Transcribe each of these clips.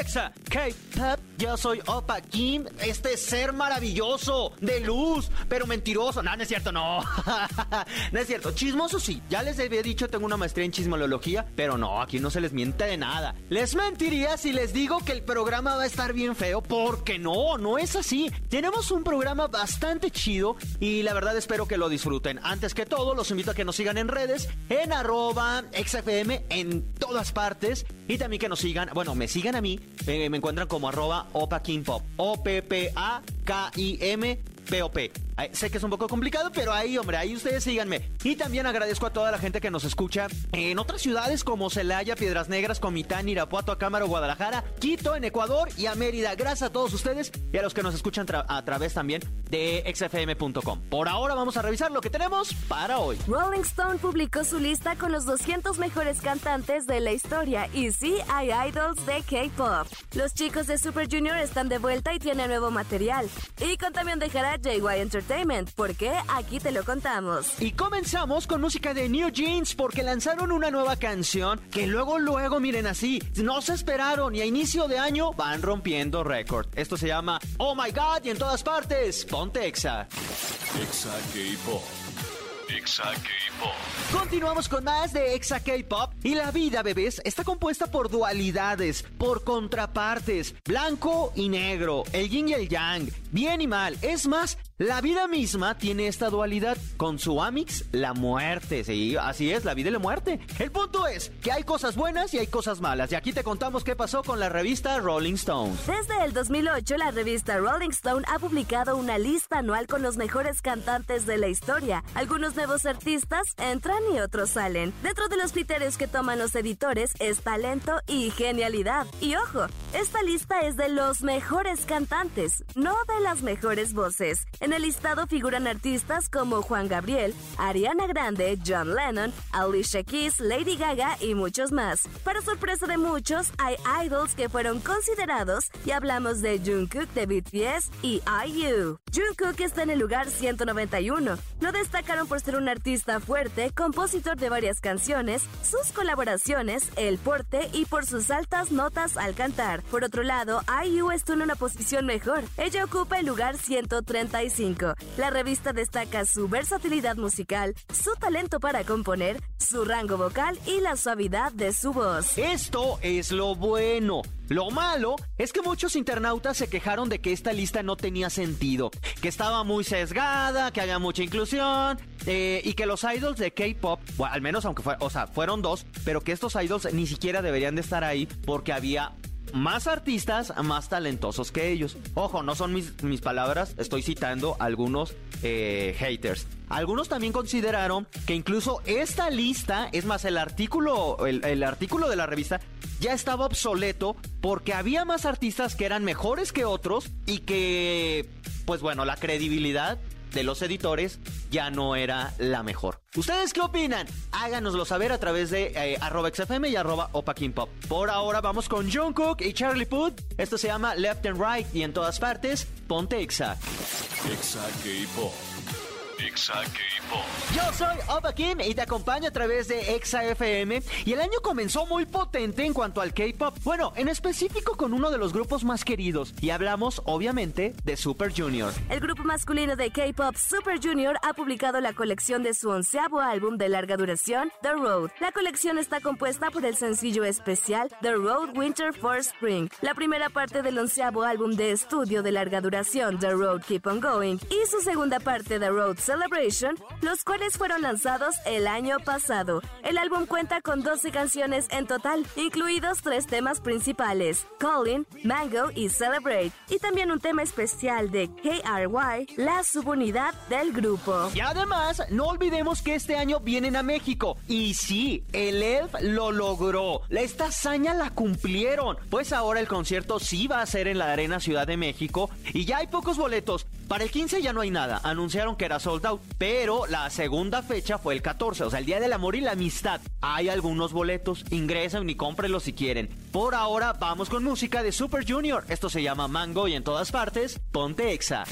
Hexa K-Pop. Yo soy Opa Kim, este ser maravilloso, de luz, pero mentiroso. No, no es cierto, no. no es cierto. Chismoso sí. Ya les había dicho, tengo una maestría en chismología, pero no, aquí no se les miente de nada. Les mentiría si les digo que el programa va a estar bien feo, porque no, no es así. Tenemos un programa bastante chido y la verdad espero que lo disfruten. Antes que todo, los invito a que nos sigan en redes, en arroba XFM, en todas partes. Y también que nos sigan, bueno, me sigan a mí, eh, me encuentran como arroba Opa King Pop. O-P-P-A-K-I-M P-O-P. Sé que es un poco complicado, pero ahí, hombre, ahí ustedes síganme. Y también agradezco a toda la gente que nos escucha en otras ciudades como Celaya, Piedras Negras, Comitán, Irapuato, Acámaro, Guadalajara, Quito, en Ecuador y a Mérida. Gracias a todos ustedes y a los que nos escuchan a través también de xfm.com. Por ahora vamos a revisar lo que tenemos para hoy. Rolling Stone publicó su lista con los 200 mejores cantantes de la historia y sí hay idols de K-pop. Los chicos de Super Junior están de vuelta y tienen nuevo material. Y con también dejará JY Entertainment, porque aquí te lo contamos. Y comenzamos con música de New Jeans porque lanzaron una nueva canción que luego, luego, miren así, no se esperaron y a inicio de año van rompiendo récord. Esto se llama Oh My God y en todas partes, ponte Exa. Exa K-Pop. Exa K-Pop. Continuamos con más de Exa K-Pop y la vida, bebés, está compuesta por dualidades, por contrapartes, blanco y negro, el yin y el yang, bien y mal. Es más, la vida misma tiene esta dualidad con su amix, la muerte. Sí, así es, la vida y la muerte. El punto es que hay cosas buenas y hay cosas malas. Y aquí te contamos qué pasó con la revista Rolling Stone. Desde el 2008, la revista Rolling Stone ha publicado una lista anual con los mejores cantantes de la historia. Algunos nuevos artistas entran y otros salen. Dentro de los criterios que toman los editores es talento y genialidad. Y ojo, esta lista es de los mejores cantantes, no de las mejores voces. En el listado figuran artistas como Juan Gabriel, Ariana Grande, John Lennon, Alicia Keys, Lady Gaga y muchos más. Para sorpresa de muchos, hay idols que fueron considerados y hablamos de Jungkook de BTS y IU. Jungkook está en el lugar 191. Lo destacaron por ser un artista fuerte, compositor de varias canciones, sus colaboraciones, el porte y por sus altas notas al cantar. Por otro lado, IU está en una posición mejor. Ella ocupa el lugar 135. La revista destaca su versatilidad musical, su talento para componer, su rango vocal y la suavidad de su voz. Esto es lo bueno. Lo malo es que muchos internautas se quejaron de que esta lista no tenía sentido, que estaba muy sesgada, que había mucha inclusión eh, y que los idols de K-pop, bueno, al menos aunque fue, fueron dos, pero que estos idols ni siquiera deberían de estar ahí porque había más artistas más talentosos que ellos. Ojo, no son mis, mis palabras, estoy citando algunos eh, haters. Algunos también consideraron que incluso esta lista, es más, el artículo, el, el artículo de la revista ya estaba obsoleto porque había más artistas que eran mejores que otros y que, pues bueno, la credibilidad de los editores ya no era la mejor. ¿Ustedes qué opinan? Háganoslo saber a través de eh, arroba XFM y arroba Opa. Por ahora vamos con Jungkook y Charlie Puth. Esto se llama Left and Right y en todas partes, ponte Exa. Exa K-Pop. Exa. Yo soy Opa Kim y te acompaño a través de Exa FM. Y el año comenzó muy potente en cuanto al K-pop. Bueno, en específico con uno de los grupos más queridos. Y hablamos, obviamente, de Super Junior. El grupo masculino de K-pop Super Junior ha publicado la colección de su onceavo álbum de larga duración, The Road. La colección está compuesta por el sencillo especial The Road Winter for Spring, la primera parte del onceavo álbum de estudio de larga duración, The Road Keep On Going, y su segunda parte, The Road Celebration, los cuales fueron lanzados el año pasado. El álbum cuenta con 12 canciones en total, incluidos tres temas principales, Calling, Mango y Celebrate, y también un tema especial de KRY, la subunidad del grupo. Y además, no olvidemos que este año vienen a México. Y sí, el ELF lo logró. Esta hazaña la cumplieron. Pues ahora el concierto sí va a ser en la Arena Ciudad de México. Y ya hay pocos boletos. Para el 15 ya no hay nada, anunciaron que era sold out, pero la segunda fecha fue el 14, o sea, el Día del Amor y la Amistad. Hay algunos boletos, ingresen y cómprenlos si quieren. Por ahora vamos con música de Super Junior, esto se llama Mango y en todas partes, ponte Exa.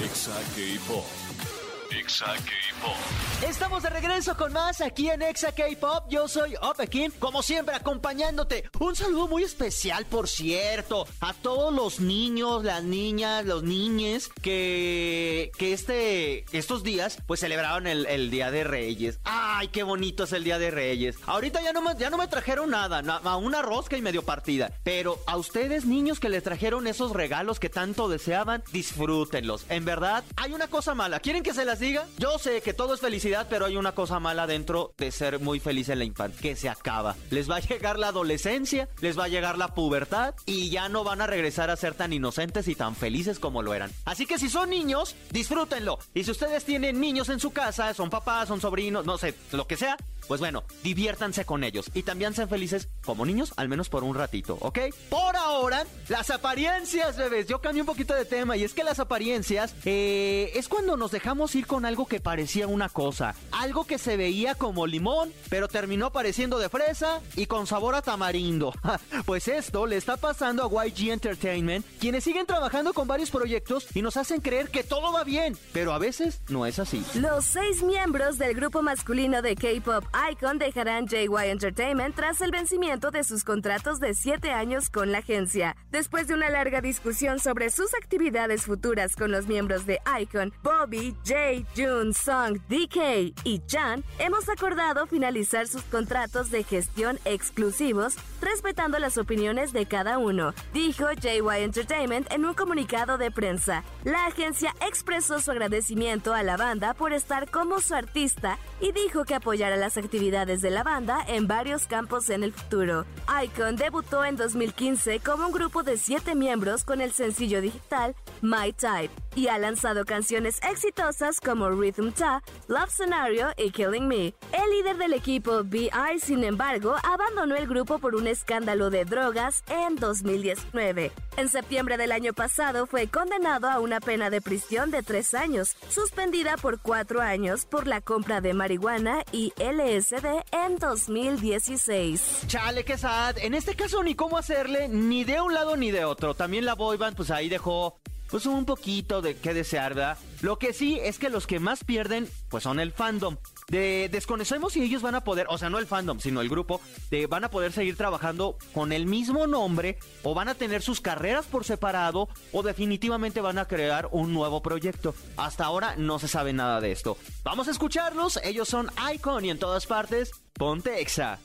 Exa K-Pop. Exa K-Pop. Estamos de regreso con más aquí en Exa K-Pop. Yo soy Opekin, como siempre acompañándote. Un saludo muy especial, por cierto, a todos los niños, las niñas, los niñes que, que este, estos días pues celebraron el, Día de Reyes. Ay, qué bonito es el Día de Reyes. Ahorita ya no me, ya no me trajeron nada, a una rosca y medio partida. Pero a ustedes, niños que les trajeron esos regalos que tanto deseaban, disfrútenlos. En verdad, hay una cosa mala. ¿Quieren que se las diga? Yo sé que todo es felicidad, pero hay una cosa mala dentro de ser muy feliz en la infancia, que se acaba. Les va a llegar la adolescencia, les va a llegar la pubertad y ya no van a regresar a ser tan inocentes y tan felices como lo eran. Así que si son niños, disfrútenlo. Y si ustedes tienen niños en su casa, son papás, son sobrinos, no sé, lo que sea, pues bueno, diviértanse con ellos y también sean felices como niños, al menos por un ratito, ¿ok? Por ahora, las apariencias, bebés. Yo cambié un poquito de tema y es que las apariencias eh, es cuando nos dejamos ir con algo que parecía una cosa, algo que se veía como limón, pero terminó pareciendo de fresa y con sabor a tamarindo. pues esto le está pasando a YG Entertainment, quienes siguen trabajando con varios proyectos y nos hacen creer que todo va bien, pero a veces no es así. Los seis miembros del grupo masculino de K-pop Icon dejarán JY Entertainment tras el vencimiento de sus contratos de 7 años con la agencia. Después de una larga discusión sobre sus actividades futuras con los miembros de Icon, Bobby, Jay, Jun, Song, DK y Chan, hemos acordado finalizar sus contratos de gestión exclusivos, respetando las opiniones de cada uno, dijo JY Entertainment en un comunicado de prensa. La agencia expresó su agradecimiento a la banda por estar como su artista y dijo que apoyará las actividades de la banda en varios campos en el futuro. Icon debutó en 2015 como un grupo de siete miembros con el sencillo digital My Type y ha lanzado canciones exitosas como Rhythm Ta, Love Scenario y Killing Me. El líder del equipo, B.I., sin embargo, abandonó el grupo por un escándalo de drogas en 2019. En septiembre del año pasado fue condenado a una pena de prisión de tres años, suspendida por cuatro años por la compra de marihuana y LSD en 2016. Chale, qué sad. En este caso ni cómo hacerle, ni de un lado ni de otro. También la boyband pues ahí dejó pues un poquito de qué desear, ¿verdad? Lo que sí es que los que más pierden, pues son el fandom. De, desconocemos si ellos van a poder, o sea, no el fandom, sino el grupo, de, van a poder seguir trabajando con el mismo nombre o van a tener sus carreras por separado o definitivamente van a crear un nuevo proyecto. Hasta ahora no se sabe nada de esto. Vamos a escucharlos, ellos son Icon y en todas partes, ponte Exa.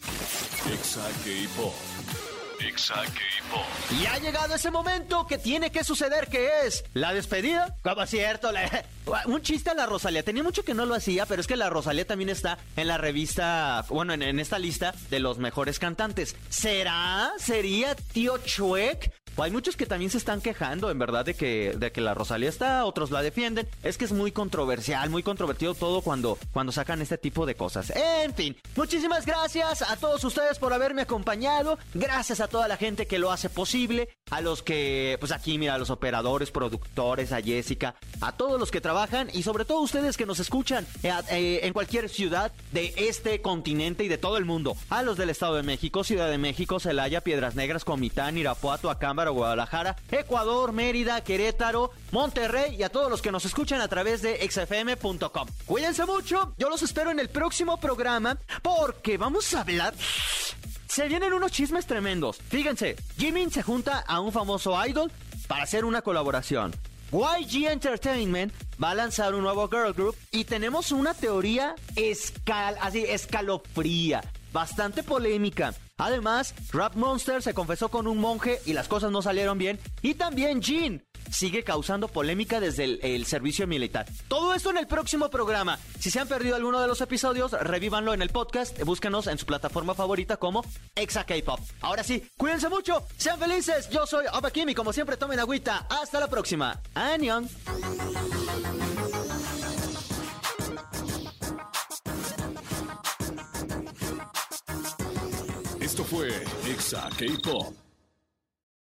Exa K-Pop. Y ha llegado ese momento que tiene que suceder, que es la despedida. Como cierto, un chiste a la Rosalía. Tenía mucho que no lo hacía, pero es que la Rosalía también está en la revista, bueno, en, en esta lista de los mejores cantantes. ¿Será? ¿Sería tío Chuec? Hay muchos que también se están quejando, en verdad, de que, de que la Rosalía está, otros la defienden. Es que es muy controversial, muy controvertido todo cuando, cuando sacan este tipo de cosas. En fin, muchísimas gracias a todos ustedes por haberme acompañado. Gracias a toda la gente que lo hace posible. A los que, pues aquí, mira, a los operadores, productores, a Jessica, a todos los que trabajan y sobre todo ustedes que nos escuchan eh, eh, en cualquier ciudad de este continente y de todo el mundo. A los del Estado de México, Ciudad de México, Celaya, Piedras Negras, Comitán, Irapuato, Guadalajara, Ecuador, Mérida, Querétaro, Monterrey y a todos los que nos escuchan a través de xfm.com. Cuídense mucho, yo los espero en el próximo programa porque vamos a hablar... Se vienen unos chismes tremendos. Fíjense, Jimin se junta a un famoso idol para hacer una colaboración. YG Entertainment va a lanzar un nuevo girl group y tenemos una teoría escal así escalofría, bastante polémica. Además, Rap Monster se confesó con un monje y las cosas no salieron bien. Y también Jean sigue causando polémica desde el, servicio militar. Todo esto en el próximo programa. Si se han perdido alguno de los episodios, revívanlo en el podcast. Búscanos en su plataforma favorita como Exa K-Pop. Ahora sí, cuídense mucho, sean felices. Yo soy Opa Kim y como siempre tomen agüita. Hasta la próxima. Anion. Fue Exa K-Pop.